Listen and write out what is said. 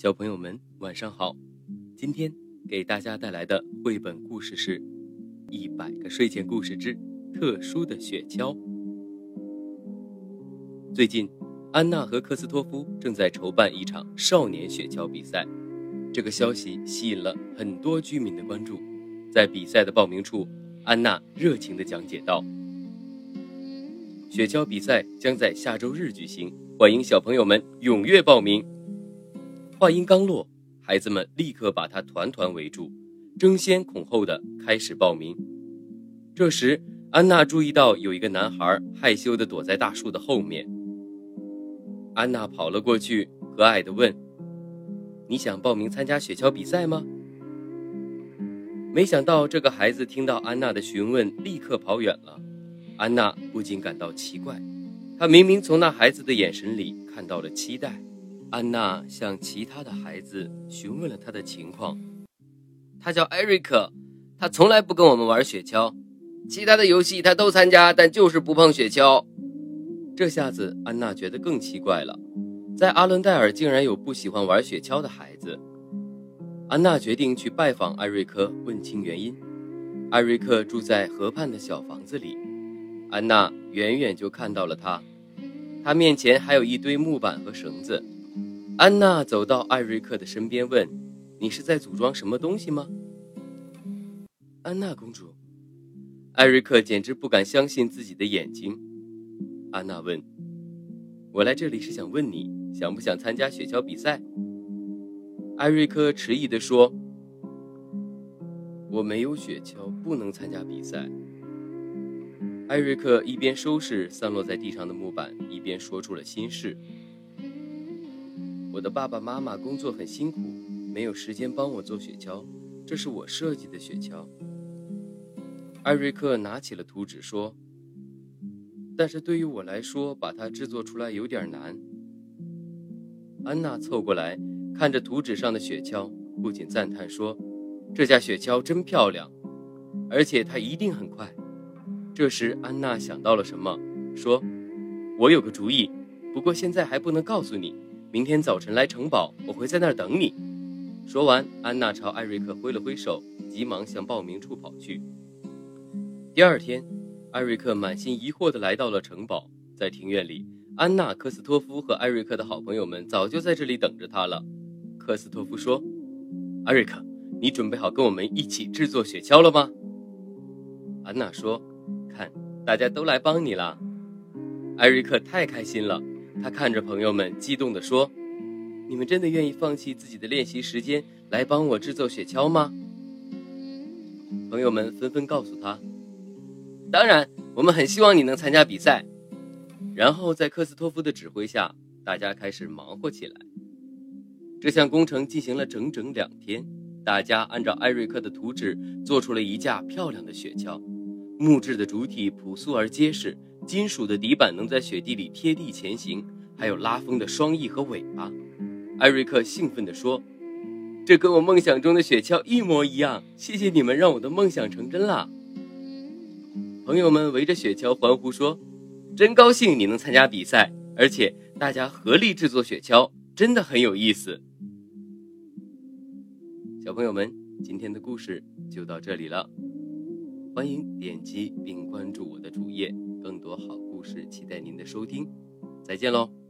小朋友们，晚上好！今天给大家带来的绘本故事是《一百个睡前故事之特殊的雪橇》。最近，安娜和科斯托夫正在筹办一场少年雪橇比赛，这个消息吸引了很多居民的关注。在比赛的报名处，安娜热情地讲解道：“雪橇比赛将在下周日举行，欢迎小朋友们踊跃报名。”话音刚落，孩子们立刻把他团团围住，争先恐后的开始报名。这时，安娜注意到有一个男孩害羞的躲在大树的后面。安娜跑了过去，和蔼的问：“你想报名参加雪橇比赛吗？”没想到，这个孩子听到安娜的询问，立刻跑远了。安娜不禁感到奇怪，她明明从那孩子的眼神里看到了期待。安娜向其他的孩子询问了他的情况。他叫艾瑞克，他从来不跟我们玩雪橇，其他的游戏他都参加，但就是不碰雪橇。这下子安娜觉得更奇怪了，在阿伦戴尔竟然有不喜欢玩雪橇的孩子。安娜决定去拜访艾瑞克，问清原因。艾瑞克住在河畔的小房子里，安娜远远就看到了他，他面前还有一堆木板和绳子。安娜走到艾瑞克的身边，问：“你是在组装什么东西吗？”安娜公主，艾瑞克简直不敢相信自己的眼睛。安娜问：“我来这里是想问你，想不想参加雪橇比赛？”艾瑞克迟疑地说：“我没有雪橇，不能参加比赛。”艾瑞克一边收拾散落在地上的木板，一边说出了心事。我的爸爸妈妈工作很辛苦，没有时间帮我做雪橇。这是我设计的雪橇。艾瑞克拿起了图纸说：“但是对于我来说，把它制作出来有点难。”安娜凑过来，看着图纸上的雪橇，不仅赞叹说：“这架雪橇真漂亮，而且它一定很快。”这时，安娜想到了什么，说：“我有个主意，不过现在还不能告诉你。”明天早晨来城堡，我会在那儿等你。说完，安娜朝艾瑞克挥了挥手，急忙向报名处跑去。第二天，艾瑞克满心疑惑地来到了城堡，在庭院里，安娜、科斯托夫和艾瑞克的好朋友们早就在这里等着他了。科斯托夫说：“艾瑞克，你准备好跟我们一起制作雪橇了吗？”安娜说：“看，大家都来帮你了。”艾瑞克太开心了。他看着朋友们，激动地说：“你们真的愿意放弃自己的练习时间来帮我制作雪橇吗？”朋友们纷纷告诉他：“当然，我们很希望你能参加比赛。”然后在科斯托夫的指挥下，大家开始忙活起来。这项工程进行了整整两天，大家按照艾瑞克的图纸做出了一架漂亮的雪橇。木质的主体朴素而结实。金属的底板能在雪地里贴地前行，还有拉风的双翼和尾巴。艾瑞克兴奋地说：“这跟我梦想中的雪橇一模一样！谢谢你们，让我的梦想成真了。”朋友们围着雪橇欢呼说：“真高兴你能参加比赛，而且大家合力制作雪橇，真的很有意思。”小朋友们，今天的故事就到这里了，欢迎点击并关注我的主页。更多好故事，期待您的收听，再见喽。